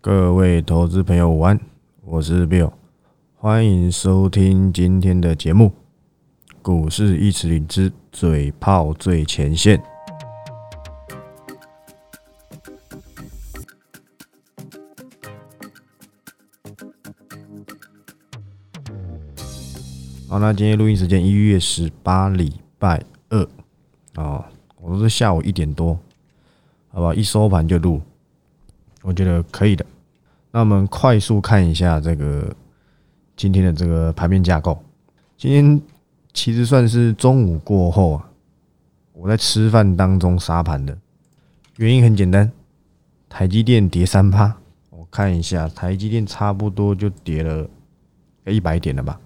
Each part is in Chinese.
各位投资朋友午安，我是 Bill，欢迎收听今天的节目。股市一尺领之，嘴炮最前线。好，那今天录音时间一月十八，礼拜二。哦，我都是下午一点多，好吧，一收盘就录，我觉得可以的。那我们快速看一下这个今天的这个盘面架构。今天其实算是中午过后啊，我在吃饭当中杀盘的。原因很简单，台积电跌三趴，我看一下，台积电差不多就跌了一百点了吧？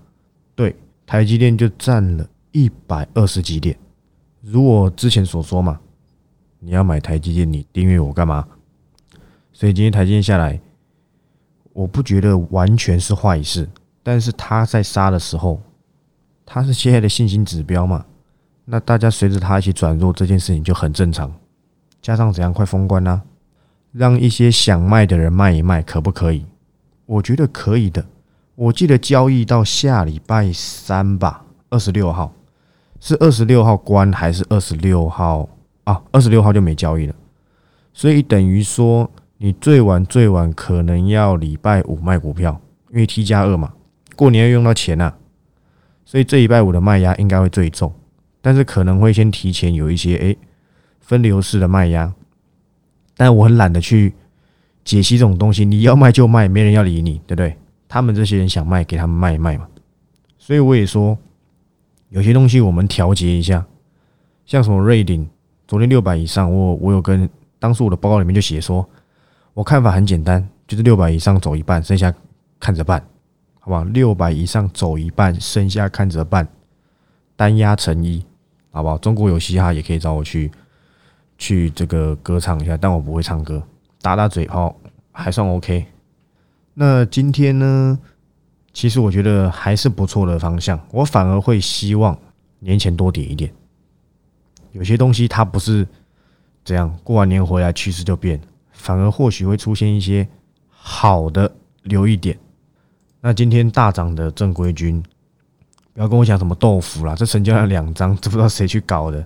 对，台积电就占了一百二十几点。如我之前所说嘛，你要买台积电，你订阅我干嘛？所以今天台积电下来。我不觉得完全是坏事，但是他在杀的时候，他是现在的信心指标嘛？那大家随着他一起转弱，这件事情就很正常。加上怎样快封关啦，让一些想卖的人卖一卖，可不可以？我觉得可以的。我记得交易到下礼拜三吧，二十六号是二十六号关还是二十六号啊？二十六号就没交易了，所以等于说。你最晚最晚可能要礼拜五卖股票，因为 T 加二嘛，过年要用到钱呐，所以这礼拜五的卖压应该会最重，但是可能会先提前有一些诶分流式的卖压，但我很懒得去解析这种东西，你要卖就卖，没人要理你，对不对？他们这些人想卖，给他们卖一卖嘛。所以我也说，有些东西我们调节一下，像什么瑞鼎，昨天六百以上，我我有跟当初我的报告里面就写说。我看法很简单，就是六百以上走一半，剩下看着办，好不好？六百以上走一半，剩下看着办，单压成一，好不好？中国有嘻哈也可以找我去去这个歌唱一下，但我不会唱歌，打打嘴炮还算 OK。那今天呢，其实我觉得还是不错的方向，我反而会希望年前多跌一点。有些东西它不是这样，过完年回来趋势就变。反而或许会出现一些好的留意点。那今天大涨的正规军，不要跟我讲什么豆腐啦，这成交量两张，这不知道谁去搞的。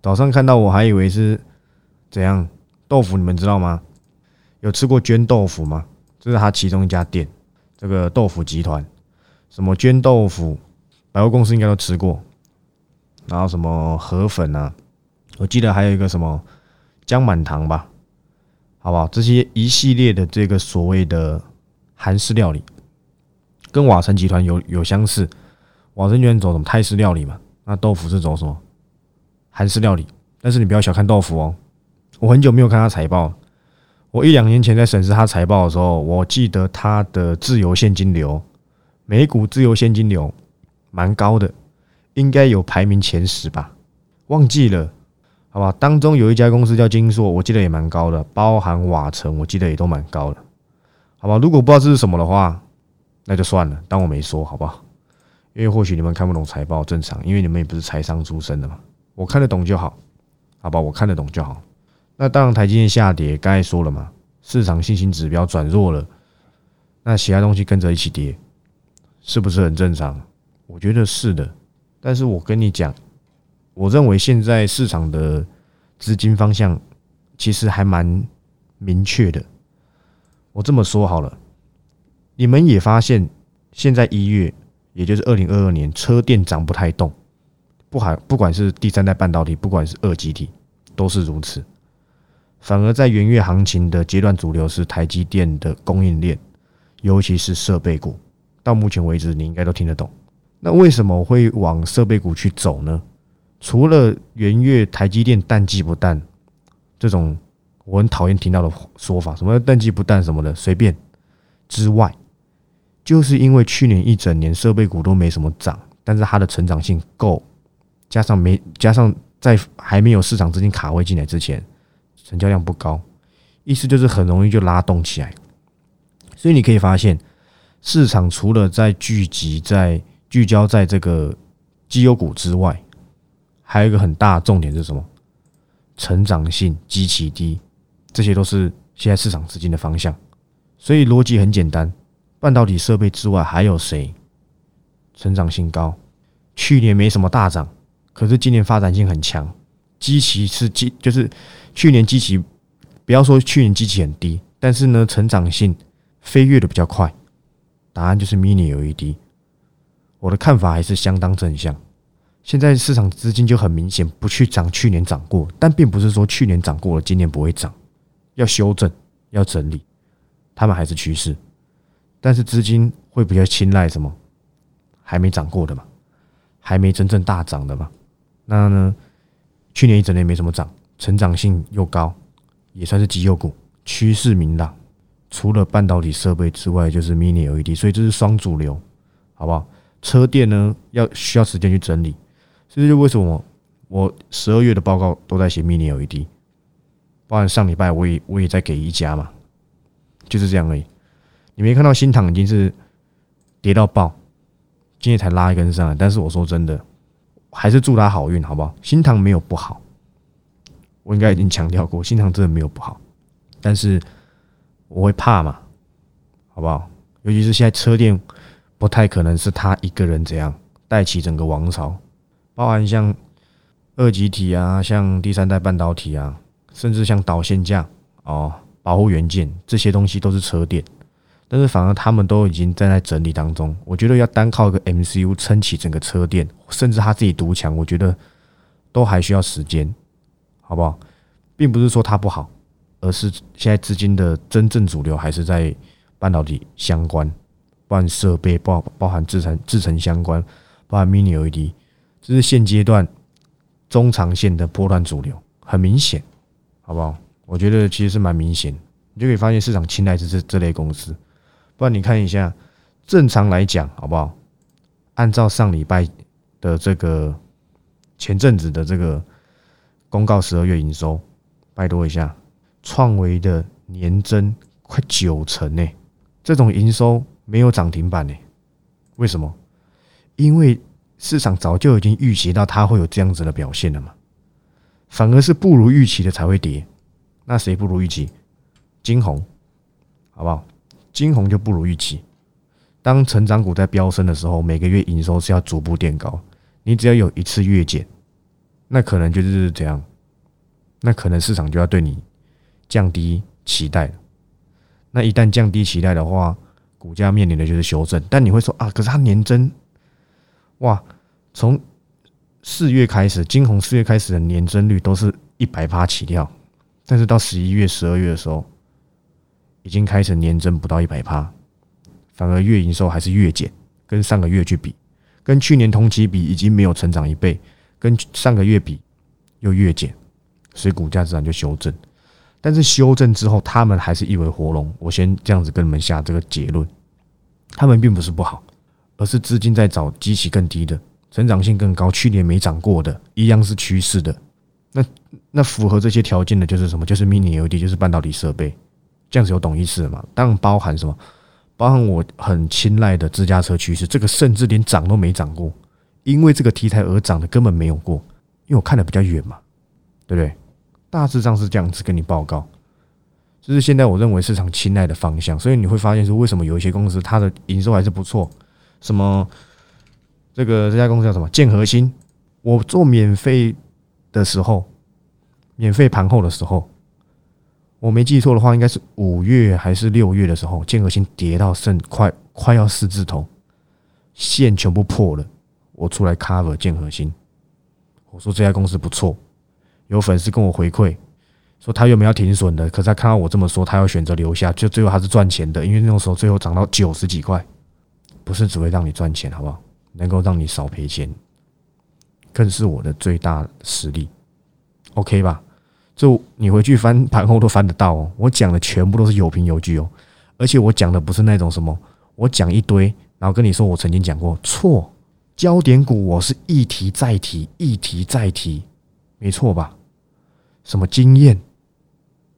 早上看到我还以为是怎样豆腐，你们知道吗？有吃过捐豆腐吗？这是他其中一家店，这个豆腐集团，什么捐豆腐，百货公司应该都吃过。然后什么河粉啊，我记得还有一个什么姜满堂吧。好不好？这些一系列的这个所谓的韩式料理，跟瓦城集团有有相似。瓦城集团走什么泰式料理嘛？那豆腐是走什么韩式料理？但是你不要小看豆腐哦。我很久没有看他财报，我一两年前在审视他财报的时候，我记得他的自由现金流，每股自由现金流蛮高的，应该有排名前十吧？忘记了。好吧，当中有一家公司叫金硕，我记得也蛮高的，包含瓦城，我记得也都蛮高的。好吧，如果不知道这是什么的话，那就算了，当我没说，好不好？因为或许你们看不懂财报，正常，因为你们也不是财商出身的嘛。我看得懂就好，好吧，我看得懂就好。那当然，台积电下跌，刚才说了嘛，市场信心指标转弱了，那其他东西跟着一起跌，是不是很正常？我觉得是的，但是我跟你讲。我认为现在市场的资金方向其实还蛮明确的。我这么说好了，你们也发现现在一月，也就是二零二二年，车电涨不太动，不还不管是第三代半导体，不管是二极体，都是如此。反而在元月行情的阶段，主流是台积电的供应链，尤其是设备股。到目前为止，你应该都听得懂。那为什么会往设备股去走呢？除了元月台积电淡季不淡这种我很讨厌听到的说法，什么淡季不淡什么的随便之外，就是因为去年一整年设备股都没什么涨，但是它的成长性够，加上没加上在还没有市场资金卡位进来之前，成交量不高，意思就是很容易就拉动起来。所以你可以发现，市场除了在聚集在聚焦在这个绩优股之外，还有一个很大的重点是什么？成长性极其低，这些都是现在市场资金的方向。所以逻辑很简单，半导体设备之外还有谁成长性高？去年没什么大涨，可是今年发展性很强。基期是基，就是去年基期，不要说去年基期很低，但是呢，成长性飞跃的比较快。答案就是 Mini LED。我的看法还是相当正向。现在市场资金就很明显不去涨去年涨过，但并不是说去年涨过了，今年不会涨，要修正，要整理，他们还是趋势。但是资金会比较青睐什么？还没涨过的嘛，还没真正大涨的嘛。那呢？去年一整年没什么涨，成长性又高，也算是绩优股，趋势明朗。除了半导体设备之外，就是 Mini LED，所以这是双主流，好不好？车电呢，要需要时间去整理。这就是为什么我十二月的报告都在写 Mini LED，包含上礼拜我也我也在给一家嘛，就是这样而已。你没看到新塘已经是跌到爆，今天才拉一根上来，但是我说真的。还是祝他好运，好不好？新塘没有不好，我应该已经强调过，新塘真的没有不好，但是我会怕嘛，好不好？尤其是现在车店不太可能是他一个人这样带起整个王朝，包含像二级体啊，像第三代半导体啊，甚至像导线架哦、保护元件这些东西都是车店。但是反而他们都已经在在整理当中，我觉得要单靠一个 MCU 撑起整个车店，甚至他自己独强，我觉得都还需要时间，好不好？并不是说它不好，而是现在资金的真正主流还是在半导体相关、包含设备、包包含制成制成相关、包含 Mini LED，这是现阶段中长线的波段主流，很明显，好不好？我觉得其实是蛮明显，你就可以发现市场青睐是这这类公司。不然你看一下，正常来讲，好不好？按照上礼拜的这个前阵子的这个公告，十二月营收，拜托一下，创维的年增快九成呢，这种营收没有涨停板呢？为什么？因为市场早就已经预期到它会有这样子的表现了嘛，反而是不如预期的才会跌。那谁不如预期？金红，好不好？金红就不如预期。当成长股在飙升的时候，每个月营收是要逐步垫高。你只要有一次月减，那可能就是这样，那可能市场就要对你降低期待。那一旦降低期待的话，股价面临的就是修正。但你会说啊，可是它年增，哇，从四月开始，金红四月开始的年增率都是一百趴起跳，但是到十一月、十二月的时候。已经开始年增不到一百趴，反而月营收还是月减，跟上个月去比，跟去年同期比已经没有成长一倍，跟上个月比又月减，所以股价自然就修正。但是修正之后，他们还是一尾活龙。我先这样子跟你们下这个结论：他们并不是不好，而是资金在找基期更低的、成长性更高、去年没涨过的，一样是趋势的。那那符合这些条件的就是什么？就是 Mini LED，就是半导体设备。这样子有懂意思吗？当然包含什么？包含我很青睐的自驾车趋势，这个甚至连涨都没涨过，因为这个题材而涨的根本没有过。因为我看的比较远嘛，对不对？大致上是这样子跟你报告，这是现在我认为市场青睐的方向。所以你会发现说，为什么有一些公司它的营收还是不错？什么这个这家公司叫什么？建核心？我做免费的时候，免费盘后的时候。我没记错的话，应该是五月还是六月的时候，建和心跌到剩快快要四字头，线全部破了。我出来 cover 建和心，我说这家公司不错。有粉丝跟我回馈说他原本要停损的，可是他看到我这么说，他要选择留下，就最后他是赚钱的，因为那时候最后涨到九十几块，不是只会让你赚钱，好不好？能够让你少赔钱，更是我的最大实力。OK 吧？就你回去翻盘后都翻得到哦，我讲的全部都是有凭有据哦，而且我讲的不是那种什么，我讲一堆，然后跟你说我曾经讲过错，焦点股我是一提再提，一提再提，没错吧？什么经验？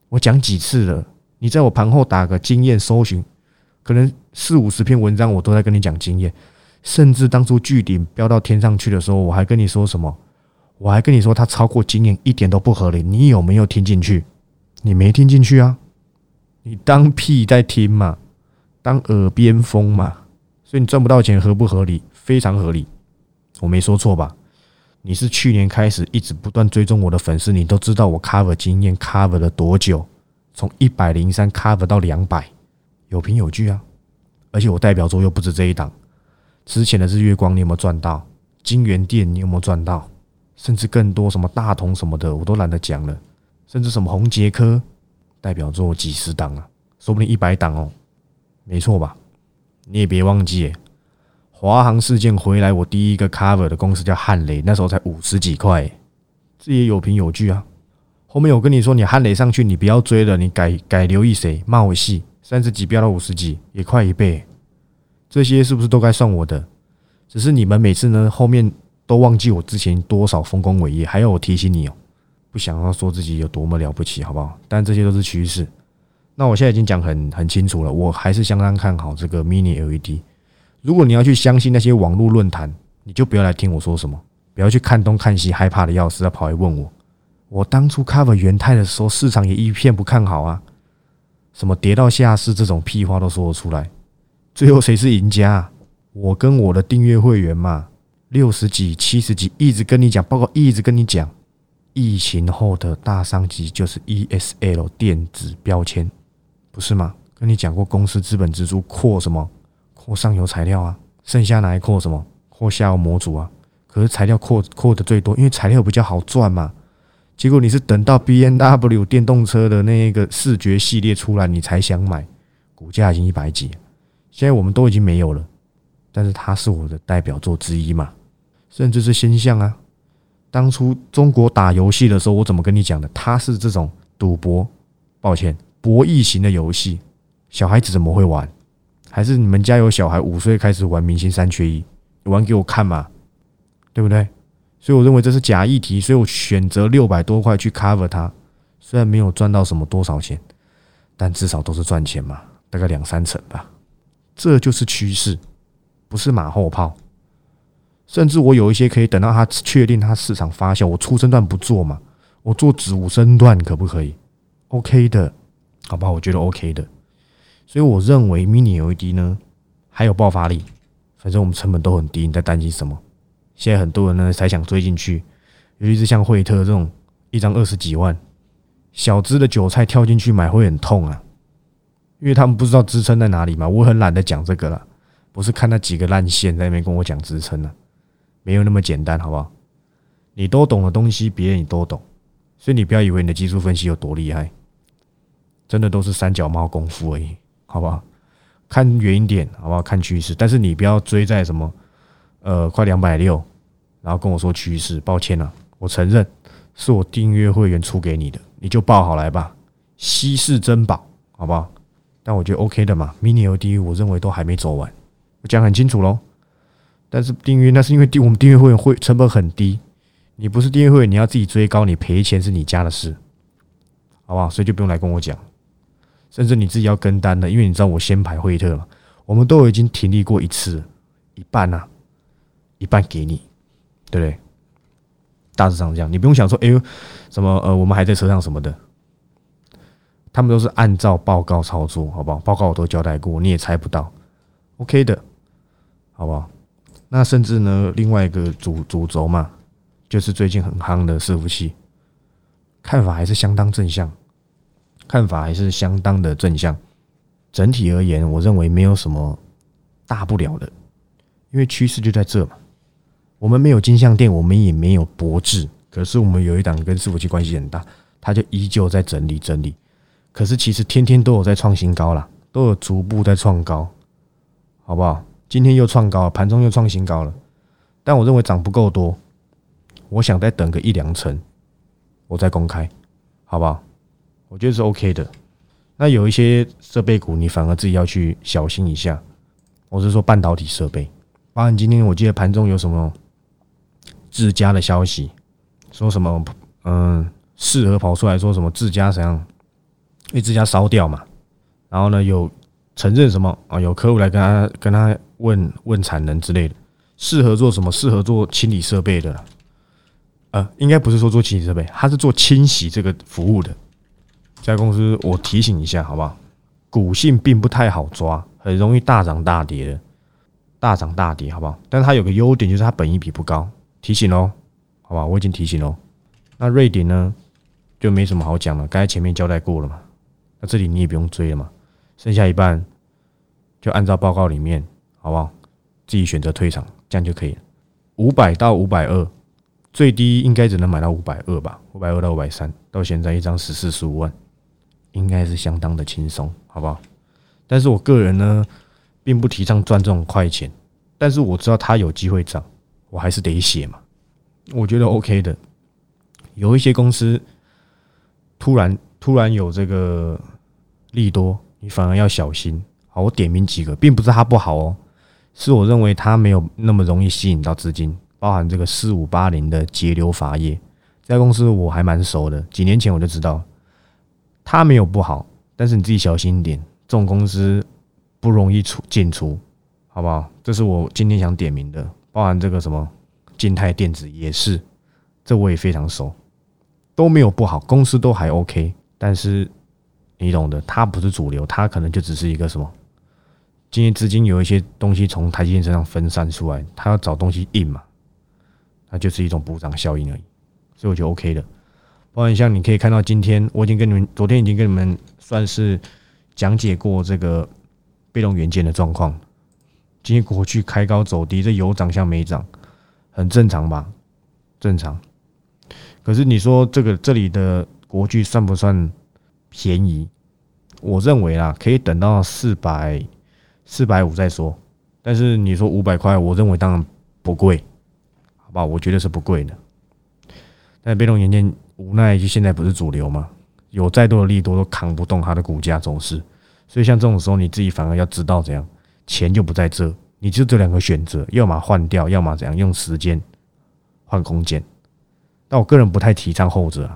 我讲几次了？你在我盘后打个经验搜寻，可能四五十篇文章我都在跟你讲经验，甚至当初巨顶飙到天上去的时候，我还跟你说什么？我还跟你说，它超过经验一点都不合理。你有没有听进去？你没听进去啊？你当屁在听嘛，当耳边风嘛，所以你赚不到钱合不合理？非常合理，我没说错吧？你是去年开始一直不断追踪我的粉丝，你都知道我 cover 经验 cover 了多久，从一百零三 cover 到两百，有凭有据啊！而且我代表作又不止这一档，之前的日月光你有没有赚到？金源店你有没有赚到？甚至更多什么大同什么的我都懒得讲了，甚至什么红杰科代表作几十档啊，说不定一百档哦，没错吧？你也别忘记。华航事件回来，我第一个 cover 的公司叫汉雷，那时候才五十几块，这也有凭有据啊。后面我跟你说，你汉雷上去，你不要追了，你改改留意谁？茂系三十几飙到五十几，也快一倍，这些是不是都该算我的？只是你们每次呢，后面都忘记我之前多少丰功伟业，还要我提醒你哦，不想要说自己有多么了不起，好不好？但这些都是趋势。那我现在已经讲很很清楚了，我还是相当看好这个 mini LED。如果你要去相信那些网络论坛，你就不要来听我说什么，不要去看东看西，害怕的要死，要跑来问我。我当初 cover 元泰的时候，市场也一片不看好啊，什么跌到下市这种屁话都说得出来。最后谁是赢家？我跟我的订阅会员嘛，六十几、七十几，一直跟你讲，包括一直跟你讲，疫情后的大商机就是 ESL 电子标签，不是吗？跟你讲过，公司资本支出扩什么？扩上游材料啊，剩下拿来扩什么？扩下游模组啊。可是材料扩扩的最多，因为材料比较好赚嘛。结果你是等到 B N W 电动车的那个视觉系列出来，你才想买，股价已经一百几。现在我们都已经没有了，但是它是我的代表作之一嘛，甚至是先象啊。当初中国打游戏的时候，我怎么跟你讲的？它是这种赌博，抱歉，博弈型的游戏，小孩子怎么会玩？还是你们家有小孩五岁开始玩明星三缺一，玩给我看嘛，对不对？所以我认为这是假议题，所以我选择六百多块去 cover 它。虽然没有赚到什么多少钱，但至少都是赚钱嘛，大概两三成吧。这就是趋势，不是马后炮。甚至我有一些可以等到它确定它市场发酵，我出生段不做嘛，我做子午生段可不可以？OK 的，好不好？我觉得 OK 的。所以我认为 Mini LED 呢还有爆发力，反正我们成本都很低，你在担心什么？现在很多人呢才想追进去，尤其是像惠特这种一张二十几万小资的韭菜跳进去买会很痛啊，因为他们不知道支撑在哪里嘛。我很懒得讲这个了，不是看那几个烂线在那边跟我讲支撑了，没有那么简单，好不好？你都懂的东西，别人你都懂，所以你不要以为你的技术分析有多厉害，真的都是三脚猫功夫而已。好不好？看远一点，好不好？看趋势，但是你不要追在什么，呃，快两百六，然后跟我说趋势。抱歉了，我承认是我订阅会员出给你的，你就报好来吧，稀世珍宝，好不好？但我觉得 OK 的嘛，mini LED 我认为都还没走完，我讲很清楚喽。但是订阅那是因为订我们订阅会员会成本很低，你不是订阅会员，你要自己追高，你赔钱是你家的事，好不好？所以就不用来跟我讲。甚至你自己要跟单的，因为你知道我先排惠特嘛，我们都已经停利过一次，一半呐，一半给你，对不对？大致上这样，你不用想说，哎呦，什么呃，我们还在车上什么的，他们都是按照报告操作，好不好？报告我都交代过，你也猜不到，OK 的，好不好？那甚至呢，另外一个主主轴嘛，就是最近很夯的伺服器，看法还是相当正向。看法还是相当的正向，整体而言，我认为没有什么大不了的，因为趋势就在这嘛。我们没有金项店，我们也没有博智，可是我们有一档跟伺服器关系很大，它就依旧在整理整理。可是其实天天都有在创新高了，都有逐步在创高，好不好？今天又创高，盘中又创新高了，但我认为涨不够多，我想再等个一两成，我再公开，好不好？我觉得是 OK 的。那有一些设备股，你反而自己要去小心一下。我是说半导体设备。包含今天我记得盘中有什么自家的消息，说什么嗯，适合跑出来说什么自家怎样，因为自家烧掉嘛。然后呢，有承认什么啊？有客户来跟他跟他问问产能之类的，适合做什么？适合做清理设备的。呃，应该不是说做清理设备，他是做清洗这个服务的。这家公司，我提醒一下，好不好？股性并不太好抓，很容易大涨大跌的，大涨大跌，好不好？但是它有个优点，就是它本益比不高，提醒喽，好吧？我已经提醒喽。那瑞典呢，就没什么好讲了，刚才前面交代过了嘛。那这里你也不用追了嘛，剩下一半就按照报告里面，好不好？自己选择退场，这样就可以了。五百到五百二，最低应该只能买到五百二吧？五百二到五百三，到现在一张十四十五万。应该是相当的轻松，好不好？但是我个人呢，并不提倡赚这种快钱。但是我知道它有机会涨，我还是得写嘛。我觉得 OK 的。有一些公司突然突然有这个利多，你反而要小心。好，我点名几个，并不是它不好哦，是我认为它没有那么容易吸引到资金。包含这个四五八零的节流法业，这家公司我还蛮熟的，几年前我就知道。它没有不好，但是你自己小心一点，这种公司不容易出进出，好不好？这是我今天想点名的，包含这个什么金泰电子也是，这我也非常熟，都没有不好，公司都还 OK，但是你懂的，它不是主流，它可能就只是一个什么，今天资金有一些东西从台积电身上分散出来，它要找东西印嘛，那就是一种补涨效应而已，所以我觉得 OK 的。包含像你可以看到，今天我已经跟你们，昨天已经跟你们算是讲解过这个被动元件的状况。今天国巨开高走低，这有涨像没涨，很正常吧？正常。可是你说这个这里的国巨算不算便宜？我认为啊，可以等到四百四百五再说。但是你说五百块，我认为当然不贵，好吧？我觉得是不贵的。但被动元件。无奈，就现在不是主流嘛？有再多的利多都扛不动它的股价走势，所以像这种时候，你自己反而要知道怎样，钱就不在这，你就这两个选择，要么换掉，要么怎样用时间换空间。但我个人不太提倡后者，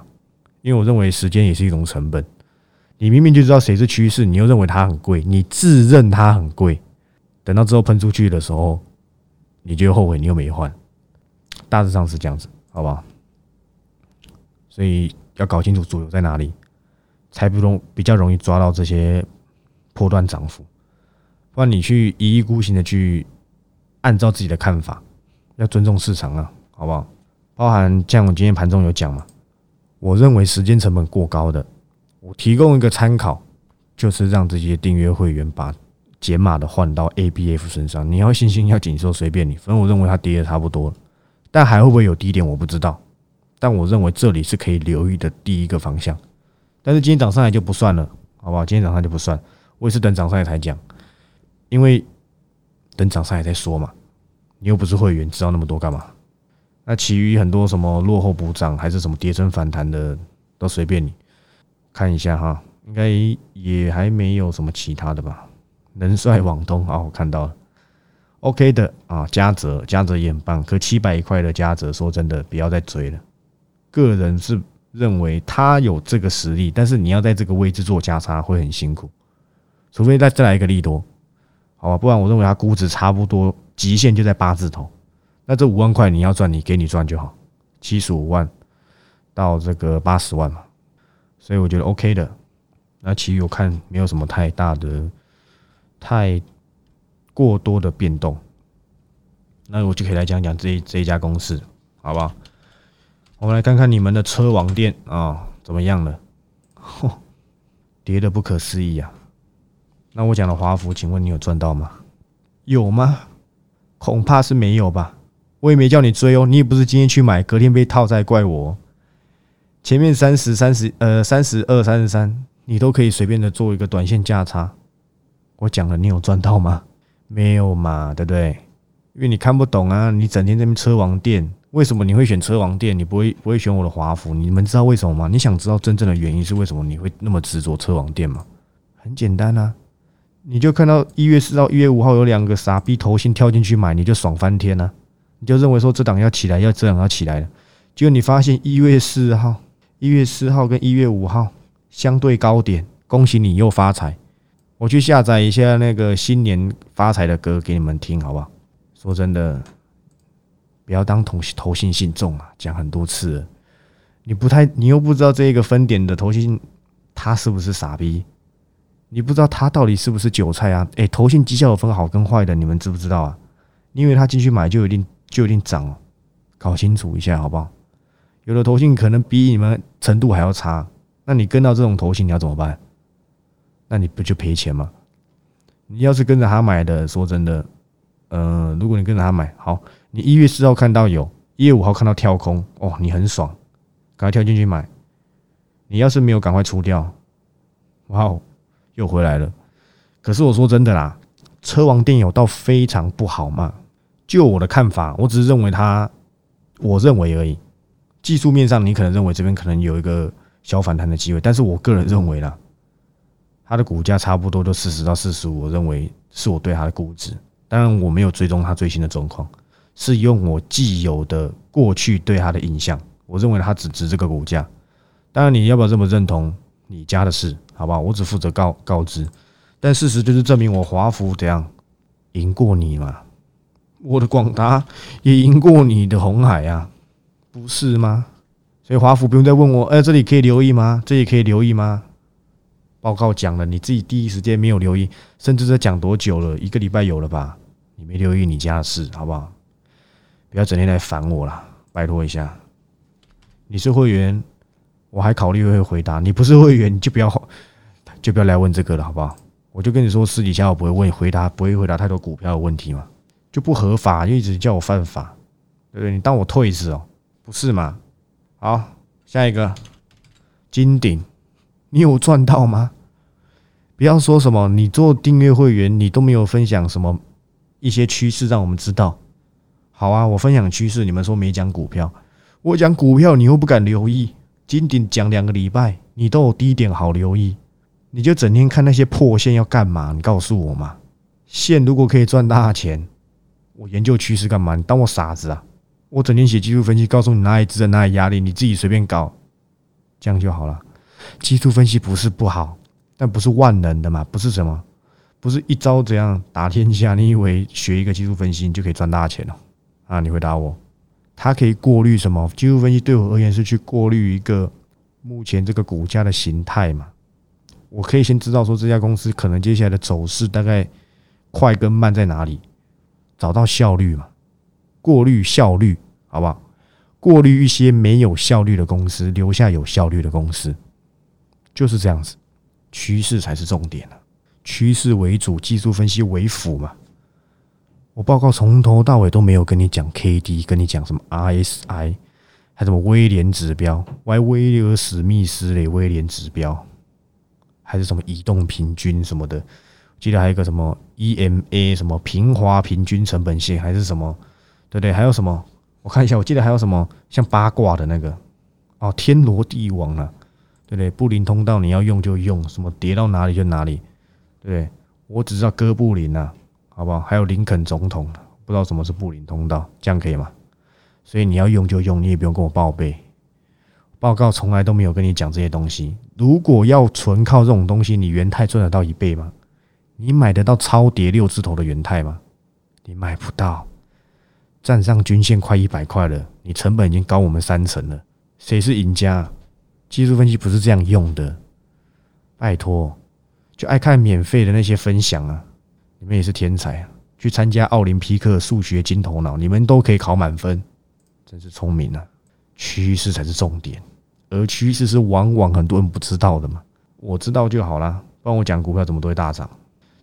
因为我认为时间也是一种成本。你明明就知道谁是趋势，你又认为它很贵，你自认它很贵，等到之后喷出去的时候，你就后悔，你又没换。大致上是这样子，好不好？所以要搞清楚主流在哪里，才不容比较容易抓到这些破断涨幅。不然你去一意孤行的去按照自己的看法，要尊重市场啊，好不好？包含像我今天盘中有讲嘛，我认为时间成本过高的，我提供一个参考，就是让这些订阅会员把解码的换到 ABF 身上。你要信心要紧缩随便你，反正我认为它跌的差不多了，但还会不会有低点我不知道。但我认为这里是可以留意的第一个方向，但是今天涨上来就不算了，好不好？今天涨上就不算，我也是等涨上来才讲，因为等涨上来再说嘛。你又不是会员，知道那么多干嘛？那其余很多什么落后补涨还是什么跌升反弹的，都随便你看一下哈，应该也还没有什么其他的吧？能帅网通啊，我看到了。OK 的啊，嘉泽嘉泽也很棒，可七百一块的嘉泽，说真的，不要再追了。个人是认为他有这个实力，但是你要在这个位置做加差会很辛苦，除非再再来一个利多，好吧？不然我认为他估值差不多极限就在八字头，那这五万块你要赚，你给你赚就好，七十五万到这个八十万嘛，所以我觉得 OK 的。那其余我看没有什么太大的、太过多的变动，那我就可以来讲讲这这一家公司，好不好？我们来看看你们的车王店啊，怎么样了？嚯，跌的不可思议啊！那我讲的华孚，请问你有赚到吗？有吗？恐怕是没有吧。我也没叫你追哦，你也不是今天去买，隔天被套在怪我。前面三十三十呃三十二三十三，你都可以随便的做一个短线价差。我讲了，你有赚到吗？没有嘛，对不对？因为你看不懂啊，你整天在那边车王店。为什么你会选车王店？你不会不会选我的华孚？你们知道为什么吗？你想知道真正的原因是为什么你会那么执着车王店吗？很简单啊，你就看到一月四号、一月五号有两个傻逼头心跳进去买，你就爽翻天了，你就认为说这档要起来，要这档要起来了。结果你发现一月四号、一月四号跟一月五号相对高点，恭喜你又发财。我去下载一下那个新年发财的歌给你们听，好不好？说真的。不要当投投信信众啊！讲很多次，你不太，你又不知道这个分点的投信他是不是傻逼？你不知道他到底是不是韭菜啊？诶，投信绩效有分好跟坏的，你们知不知道啊？你以为他进去买就一定就一定涨哦，搞清楚一下好不好？有的投信可能比你们程度还要差，那你跟到这种投信你要怎么办？那你不就赔钱吗？你要是跟着他买的，说真的，呃，如果你跟着他买，好，你一月四号看到有，一月五号看到跳空，哦，你很爽，赶快跳进去买。你要是没有赶快出掉，哇哦！又回来了，可是我说真的啦，车王电有到非常不好嘛？就我的看法，我只是认为它，我认为而已。技术面上，你可能认为这边可能有一个小反弹的机会，但是我个人认为啦，它的股价差不多就四十到四十五，我认为是我对它的估值。当然，我没有追踪它最新的状况，是用我既有的过去对它的印象，我认为它只值这个股价。当然，你要不要这么认同？你家的事，好不好？我只负责告告知，但事实就是证明我华福怎样赢过你嘛？我的广达也赢过你的红海啊，不是吗？所以华福不用再问我，哎，这里可以留意吗？这里可以留意吗？报告讲了，你自己第一时间没有留意，甚至在讲多久了？一个礼拜有了吧？你没留意你家的事，好不好？不要整天来烦我了，拜托一下。你是会员。我还考虑会回答，你不是会员，你就不要就不要来问这个了，好不好？我就跟你说，私底下我不会问回答，不会回答太多股票的问题嘛，就不合法，就一直叫我犯法，对不对？你当我退子哦，不是嘛？好，下一个金鼎，你有赚到吗？不要说什么你做订阅会员，你都没有分享什么一些趋势让我们知道。好啊，我分享趋势，你们说没讲股票，我讲股票，你又不敢留意。金鼎讲两个礼拜，你都有低点好留意，你就整天看那些破线要干嘛？你告诉我嘛。线如果可以赚大钱，我研究趋势干嘛？你当我傻子啊？我整天写技术分析，告诉你哪里支撑，哪里压力，你自己随便搞，这样就好了。技术分析不是不好，但不是万能的嘛，不是什么，不是一招怎样打天下？你以为学一个技术分析你就可以赚大钱了？啊，你回答我。它可以过滤什么？技术分析对我而言是去过滤一个目前这个股价的形态嘛？我可以先知道说这家公司可能接下来的走势大概快跟慢在哪里，找到效率嘛？过滤效率好不好？过滤一些没有效率的公司，留下有效率的公司，就是这样子。趋势才是重点啊，趋势为主，技术分析为辅嘛。我报告从头到尾都没有跟你讲 K D，跟你讲什么 R S I，还什么威廉指标，Y 威尔史密斯嘞威廉指标，还是什么移动平均什么的，记得还有一个什么 E M A 什么平滑平均成本线，还是什么，对不对？还有什么？我看一下，我记得还有什么像八卦的那个哦，天罗地网啊，对不对？布林通道你要用就用，什么跌到哪里就哪里，对不对？我只知道哥布林呐。好不好？还有林肯总统，不知道什么是布林通道，这样可以吗？所以你要用就用，你也不用跟我报备。报告从来都没有跟你讲这些东西。如果要纯靠这种东西，你元泰赚得到一倍吗？你买得到超跌六字头的元泰吗？你买不到。站上均线快一百块了，你成本已经高我们三成了，谁是赢家？技术分析不是这样用的。拜托，就爱看免费的那些分享啊。你们也是天才啊！去参加奥林匹克数学金头脑，你们都可以考满分，真是聪明啊！趋势才是重点，而趋势是往往很多人不知道的嘛。我知道就好了，不然我讲股票怎么都会大涨。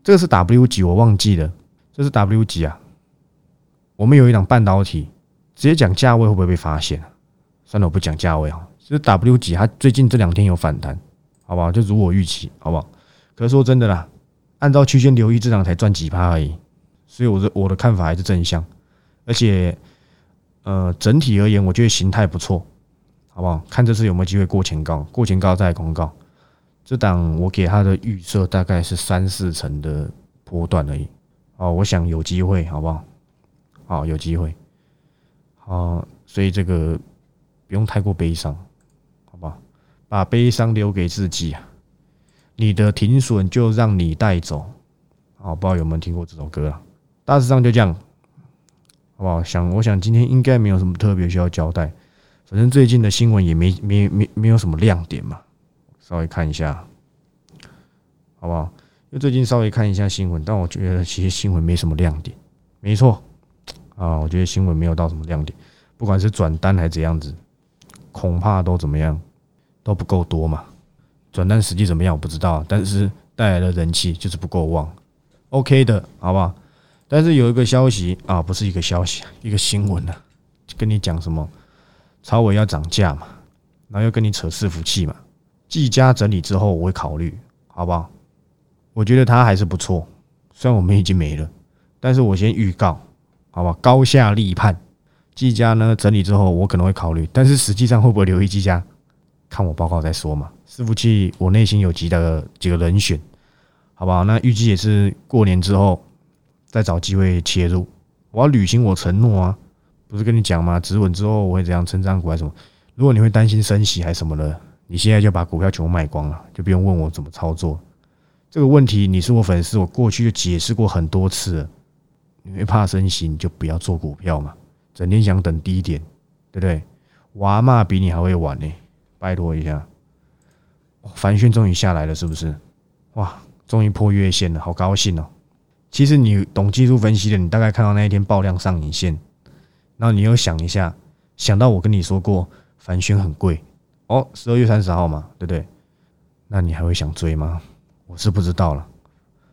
这个是 W 几，我忘记了，这是 W 几啊？我们有一档半导体，直接讲价位会不会被发现啊？算了，我不讲价位啊。就是 W 几，它最近这两天有反弹，好不好？就如我预期，好不好？可是说真的啦。按照区间留意，这场才赚几趴而已，所以我的我的看法还是正向，而且呃整体而言，我觉得形态不错，好不好？看这次有没有机会过前高，过前高再公告。这档我给他的预设大概是三四成的波段而已，哦，我想有机会，好不好？好，有机会，好，所以这个不用太过悲伤，好不好？把悲伤留给自己啊。你的停损就让你带走，好，不知道有没有听过这首歌啊？大致上就这样，好不好？想，我想今天应该没有什么特别需要交代，反正最近的新闻也没没没没有什么亮点嘛，稍微看一下，好不好？因为最近稍微看一下新闻，但我觉得其实新闻没什么亮点。没错，啊，我觉得新闻没有到什么亮点，不管是转单还是怎样子，恐怕都怎么样都不够多嘛。转单实际怎么样我不知道，但是带来的人气就是不够旺。OK 的，好不好？但是有一个消息啊，不是一个消息，一个新闻啊，跟你讲什么？超伟要涨价嘛，然后又跟你扯伺服器嘛。技嘉整理之后我会考虑，好不好？我觉得它还是不错，虽然我们已经没了，但是我先预告，好吧？高下立判。技嘉呢整理之后我可能会考虑，但是实际上会不会留意技嘉，看我报告再说嘛。伺服器我内心有几个几个人选，好不好？那预计也是过年之后再找机会切入。我要履行我承诺啊，不是跟你讲吗？止稳之后我会怎样成长股还是什么？如果你会担心升息还是什么的，你现在就把股票全部卖光了，就不用问我怎么操作。这个问题你是我粉丝，我过去就解释过很多次了。你会怕升息，你就不要做股票嘛，整天想等低点，对不对？娃妈比你还会晚呢，拜托一下。凡轩终于下来了，是不是？哇，终于破月线了，好高兴哦！其实你懂技术分析的，你大概看到那一天爆量上影线，然后你又想一下，想到我跟你说过凡轩很贵哦，十二月三十号嘛，对不对？那你还会想追吗？我是不知道了，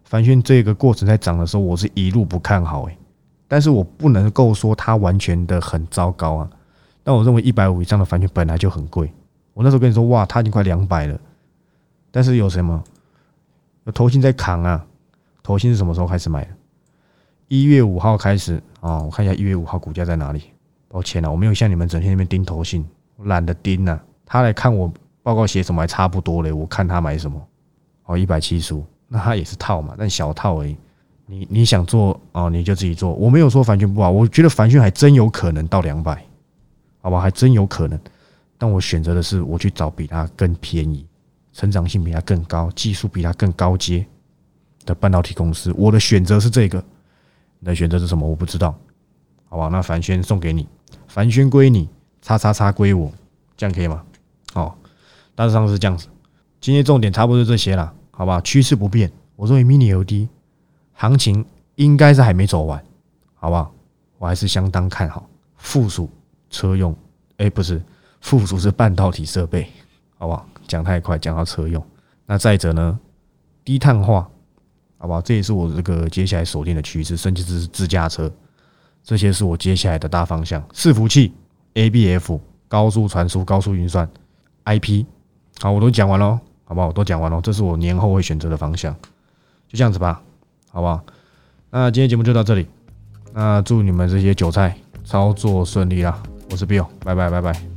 凡轩这个过程在涨的时候，我是一路不看好诶，但是我不能够说它完全的很糟糕啊。但我认为一百五以上的凡轩本来就很贵，我那时候跟你说哇，它已经快两百了，但是有什么？有头信在扛啊？头信是什么时候开始买的？一月五号开始啊，我看一下一月五号股价在哪里。抱歉了，我没有像你们整天那边盯头信，懒得盯啊。他来看我报告写什么还差不多嘞，我看他买什么。哦，一百七十五，那他也是套嘛，但小套而已。你你想做哦，你就自己做。我没有说凡轩不好，我觉得凡轩还真有可能到两百，好吧，还真有可能。但我选择的是我去找比它更便宜、成长性比它更高、技术比它更高阶的半导体公司。我的选择是这个，你的选择是什么？我不知道，好吧？那凡轩送给你，凡轩归你，叉叉叉归我，这样可以吗？哦，大致上是这样子。今天重点差不多就这些了，好吧？趋势不变，我认为 Mini LED 行情应该是还没走完，好不好？我还是相当看好附属车用，哎，不是附属是半导体设备，好不好？讲太快，讲到车用。那再者呢，低碳化，好不好？这也是我这个接下来锁定的趋势，甚至是自驾车，这些是我接下来的大方向。伺服器、ABF、高速传输、高速运算、IP，好，我都讲完喽。好不好？我都讲完了，这是我年后会选择的方向，就这样子吧，好不好？那今天节目就到这里，那祝你们这些韭菜操作顺利啦！我是 Bill，拜拜拜拜。